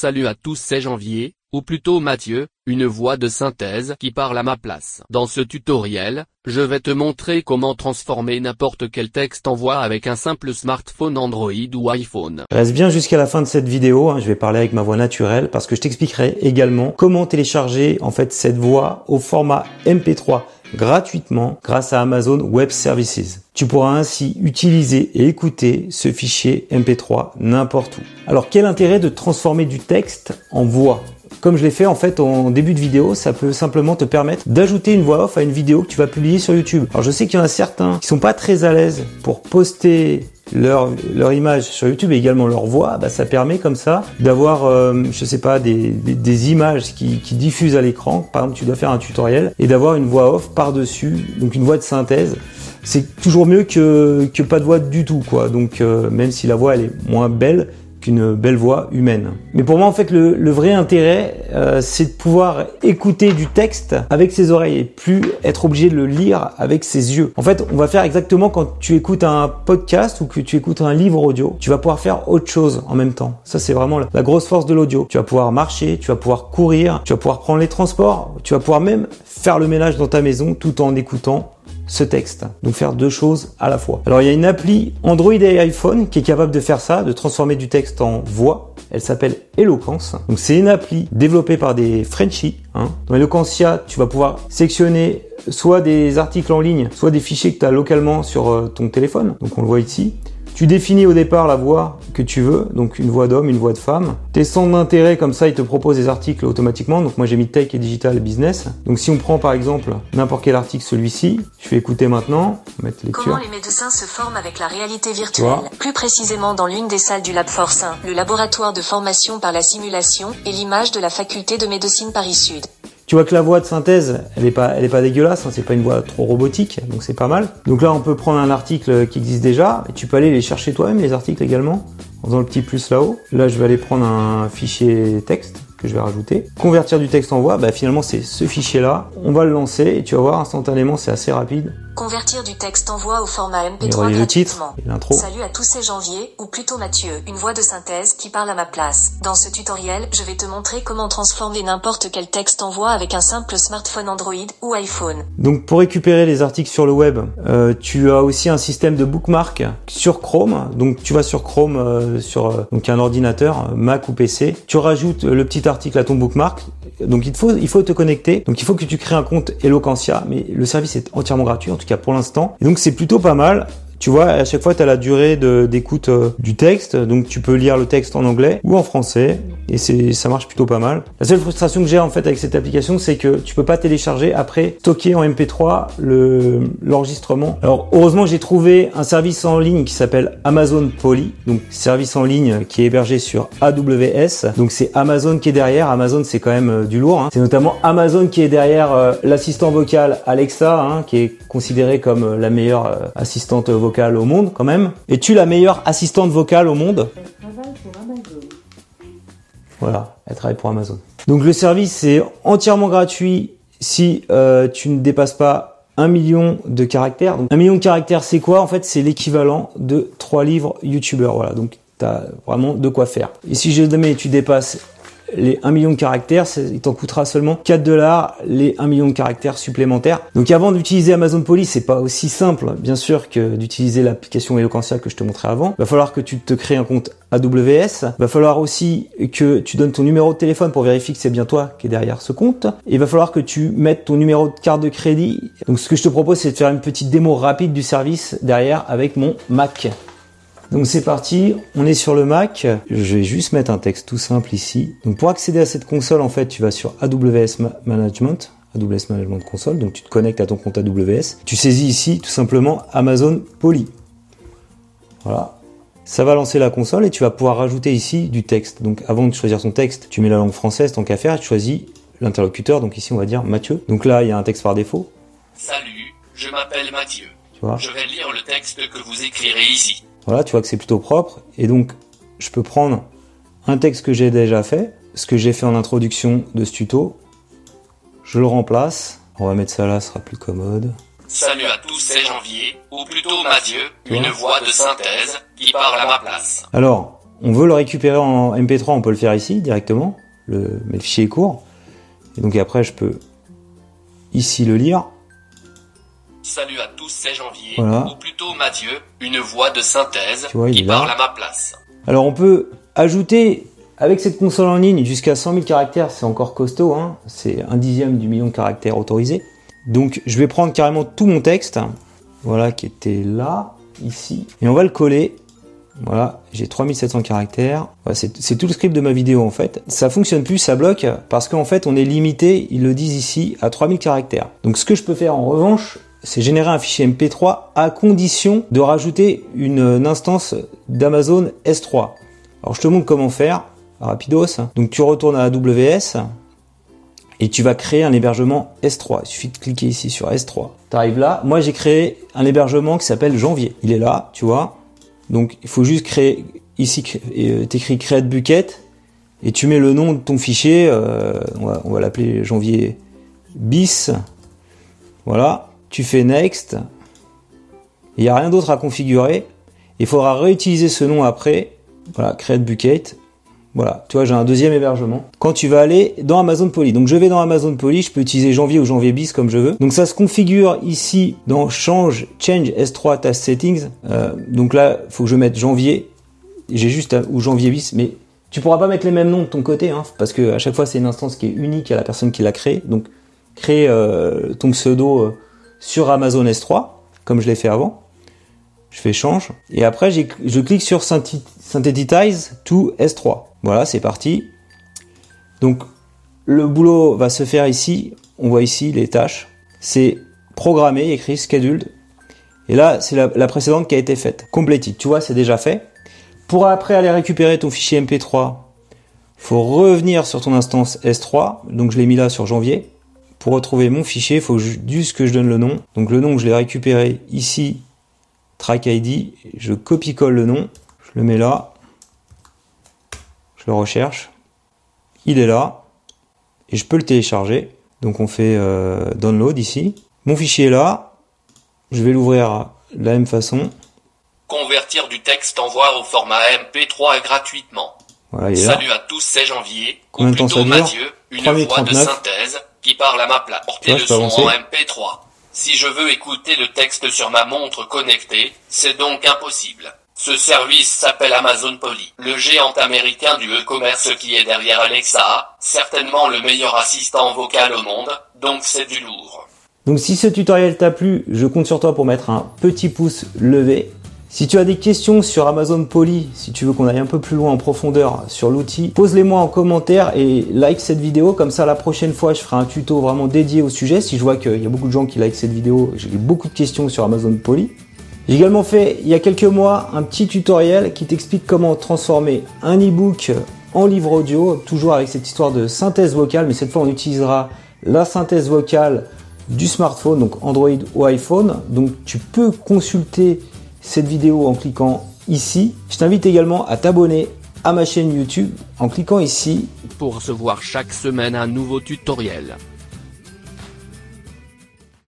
Salut à tous c'est Janvier, ou plutôt Mathieu, une voix de synthèse qui parle à ma place. Dans ce tutoriel, je vais te montrer comment transformer n'importe quel texte en voix avec un simple smartphone Android ou iPhone. Reste bien jusqu'à la fin de cette vidéo, hein, je vais parler avec ma voix naturelle parce que je t'expliquerai également comment télécharger en fait cette voix au format MP3 gratuitement grâce à Amazon Web Services. Tu pourras ainsi utiliser et écouter ce fichier MP3 n'importe où. Alors quel intérêt de transformer du texte en voix? Comme je l'ai fait en fait en début de vidéo, ça peut simplement te permettre d'ajouter une voix off à une vidéo que tu vas publier sur YouTube. Alors je sais qu'il y en a certains qui sont pas très à l'aise pour poster leur, leur image sur YouTube et également leur voix, bah, ça permet comme ça d'avoir, euh, je sais pas, des, des, images qui, qui, diffusent à l'écran. Par exemple, tu dois faire un tutoriel et d'avoir une voix off par-dessus, donc une voix de synthèse. C'est toujours mieux que, que pas de voix du tout, quoi. Donc, euh, même si la voix elle est moins belle, qu'une belle voix humaine. Mais pour moi, en fait, le, vrai intérêt, euh, c'est de pouvoir écouter du texte avec ses oreilles et plus être obligé de le lire avec ses yeux. En fait, on va faire exactement quand tu écoutes un podcast ou que tu écoutes un livre audio, tu vas pouvoir faire autre chose en même temps. Ça, c'est vraiment la grosse force de l'audio. Tu vas pouvoir marcher, tu vas pouvoir courir, tu vas pouvoir prendre les transports, tu vas pouvoir même faire le ménage dans ta maison tout en écoutant ce texte. Donc faire deux choses à la fois. Alors il y a une appli Android et iPhone qui est capable de faire ça, de transformer du texte en voix. Elle s'appelle Eloquence. Donc c'est une appli développée par des Frenchies. Hein. Dans Eloquencia, tu vas pouvoir sectionner soit des articles en ligne, soit des fichiers que tu as localement sur euh, ton téléphone. Donc on le voit ici. Tu définis au départ la voix que tu veux, donc une voix d'homme, une voix de femme. Tes centres d'intérêt, comme ça, ils te proposent des articles automatiquement. Donc moi j'ai mis tech et digital business. Donc si on prend par exemple n'importe quel article, celui-ci, je vais écouter maintenant, mettre lecture. Comment les médecins se forment avec la réalité virtuelle Plus précisément dans l'une des salles du Lab Force 1, le laboratoire de formation par la simulation et l'image de la faculté de médecine Paris Sud. Tu vois que la voix de synthèse, elle est pas, elle est pas dégueulasse, hein, c'est pas une voix trop robotique, donc c'est pas mal. Donc là, on peut prendre un article qui existe déjà, et tu peux aller les chercher toi-même, les articles également, en faisant le petit plus là-haut. Là, je vais aller prendre un fichier texte que je vais rajouter. Convertir du texte en voix, bah finalement c'est ce fichier-là. On va le lancer et tu vas voir instantanément, c'est assez rapide. Convertir du texte en voix au format MP3 le titre, l'intro. Salut à tous ces janvier, ou plutôt Mathieu, une voix de synthèse qui parle à ma place. Dans ce tutoriel, je vais te montrer comment transformer n'importe quel texte en voix avec un simple smartphone Android ou iPhone. Donc pour récupérer les articles sur le web, euh, tu as aussi un système de bookmark sur Chrome. Donc tu vas sur Chrome, euh, sur euh, donc un ordinateur, Mac ou PC. Tu rajoutes le petit article à ton bookmark. Donc il faut, il faut te connecter. Donc il faut que tu crées un compte Eloquentia, mais le service est entièrement gratuit. En tout pour l'instant. Et donc c'est plutôt pas mal. Tu vois, à chaque fois, tu as la durée d'écoute euh, du texte, donc tu peux lire le texte en anglais ou en français, et ça marche plutôt pas mal. La seule frustration que j'ai en fait avec cette application, c'est que tu peux pas télécharger après stocker en MP3 le l'enregistrement. Alors heureusement, j'ai trouvé un service en ligne qui s'appelle Amazon Poly, donc service en ligne qui est hébergé sur AWS. Donc c'est Amazon qui est derrière. Amazon, c'est quand même euh, du lourd. Hein. C'est notamment Amazon qui est derrière euh, l'assistant vocal Alexa, hein, qui est considéré comme la meilleure assistante vocale au monde quand même. Es-tu la meilleure assistante vocale au monde? Voilà, elle travaille pour Amazon. Donc le service est entièrement gratuit si euh, tu ne dépasses pas un million de caractères. Donc un million de caractères c'est quoi? En fait c'est l'équivalent de trois livres youtubeurs. Voilà, donc tu as vraiment de quoi faire. Et si jamais tu dépasses les 1 million de caractères, il t'en coûtera seulement 4 dollars les 1 million de caractères supplémentaires. Donc avant d'utiliser Amazon Poly, c'est pas aussi simple, bien sûr, que d'utiliser l'application Eloquentia que je te montrais avant. Va falloir que tu te crées un compte AWS. Va falloir aussi que tu donnes ton numéro de téléphone pour vérifier que c'est bien toi qui est derrière ce compte. Et il va falloir que tu mettes ton numéro de carte de crédit. Donc ce que je te propose, c'est de faire une petite démo rapide du service derrière avec mon Mac. Donc c'est parti, on est sur le Mac. Je vais juste mettre un texte tout simple ici. Donc pour accéder à cette console, en fait, tu vas sur AWS Management, AWS Management Console. Donc tu te connectes à ton compte AWS. Tu saisis ici tout simplement Amazon Poly. Voilà. Ça va lancer la console et tu vas pouvoir rajouter ici du texte. Donc avant de choisir ton texte, tu mets la langue française tant qu'à faire et tu choisis l'interlocuteur. Donc ici on va dire Mathieu. Donc là il y a un texte par défaut. Salut, je m'appelle Mathieu. Tu vois? Je vais lire le texte que vous écrirez ici. Voilà, tu vois que c'est plutôt propre. Et donc, je peux prendre un texte que j'ai déjà fait, ce que j'ai fait en introduction de ce tuto. Je le remplace. On va mettre ça là, ce sera plus commode. Salut à tous, c'est Janvier, ou plutôt Mathieu, une voix de synthèse qui parle à ma place. Alors, on veut le récupérer en MP3, on peut le faire ici directement, le, mais le fichier est court. Et donc après, je peux ici le lire. Salut à tous, c'est Janvier, Voilà. ou plutôt Mathieu, une voix de synthèse vois, qui parle à ma place. Alors on peut ajouter avec cette console en ligne jusqu'à 100 000 caractères, c'est encore costaud, hein c'est un dixième du million de caractères autorisés. Donc je vais prendre carrément tout mon texte, voilà, qui était là, ici, et on va le coller. Voilà, j'ai 3700 caractères. Voilà, c'est c'est tout le script de ma vidéo en fait. Ça fonctionne plus, ça bloque, parce qu'en fait on est limité, ils le disent ici, à 3000 caractères. Donc ce que je peux faire en revanche, c'est générer un fichier MP3 à condition de rajouter une, une instance d'Amazon S3. Alors je te montre comment faire, rapidos. Donc tu retournes à AWS et tu vas créer un hébergement S3. Il suffit de cliquer ici sur S3. Tu arrives là. Moi j'ai créé un hébergement qui s'appelle Janvier. Il est là, tu vois. Donc il faut juste créer ici, euh, t'écris create bucket et tu mets le nom de ton fichier. euh, on va l'appeler Janvier bis. Voilà. Tu fais next. Il n'y a rien d'autre à configurer. Il faudra réutiliser ce nom après. Voilà, create bucket. Voilà, tu vois, j'ai un deuxième hébergement. Quand tu vas aller dans Amazon Poly, donc je vais dans Amazon Poly, je peux utiliser janvier ou janvier bis comme je veux. Donc ça se configure ici dans change change S3 task settings. Euh, donc là, faut que je mette janvier. J'ai juste à- ou janvier bis, mais tu pourras pas mettre les mêmes noms de ton côté, hein, parce que à chaque fois c'est une instance qui est unique à la personne qui l'a créée. Donc crée euh, ton pseudo euh, sur Amazon S3, comme je l'ai fait avant. Je fais change. Et après, je clique sur Synthetize to S3. Voilà, c'est parti. Donc, le boulot va se faire ici. On voit ici les tâches. C'est programmé, écrit scheduled. Et là, c'est la, la précédente qui a été faite. Completed. Tu vois, c'est déjà fait. Pour après aller récupérer ton fichier MP3, faut revenir sur ton instance S3. Donc, je l'ai mis là sur janvier. Pour retrouver mon fichier, il faut ju- juste que je donne le nom. Donc, le nom, je l'ai récupéré ici track ID, je copie-colle le nom, je le mets là, je le recherche, il est là, et je peux le télécharger. Donc on fait euh, download ici. Mon fichier est là, je vais l'ouvrir de la même façon. Convertir du texte en voix au format MP3 gratuitement. Voilà, il est là. Salut à tous, c'est Janvier, Combien ou de temps plutôt ça dure? Mathieu, une voix de 3039. synthèse parle à ma place. Portez Ouais, le je peux son en MP3. Si je veux écouter le texte sur ma montre connectée, c'est donc impossible. Ce service s'appelle Amazon Poly, le géant américain du e-commerce qui est derrière Alexa, certainement le meilleur assistant vocal au monde, donc c'est du lourd. Donc si ce tutoriel t'a plu, je compte sur toi pour mettre un petit pouce levé. Si tu as des questions sur Amazon Poly, si tu veux qu'on aille un peu plus loin en profondeur sur l'outil, pose-les-moi en commentaire et like cette vidéo. Comme ça, la prochaine fois, je ferai un tuto vraiment dédié au sujet. Si je vois qu'il y a beaucoup de gens qui like cette vidéo, j'ai beaucoup de questions sur Amazon Poly. J'ai également fait, il y a quelques mois, un petit tutoriel qui t'explique comment transformer un e-book en livre audio, toujours avec cette histoire de synthèse vocale, mais cette fois on utilisera la synthèse vocale du smartphone, donc Android ou iPhone. Donc tu peux consulter cette vidéo en cliquant ici. Je t'invite également à t'abonner à ma chaîne YouTube en cliquant ici. Pour recevoir chaque semaine un nouveau tutoriel.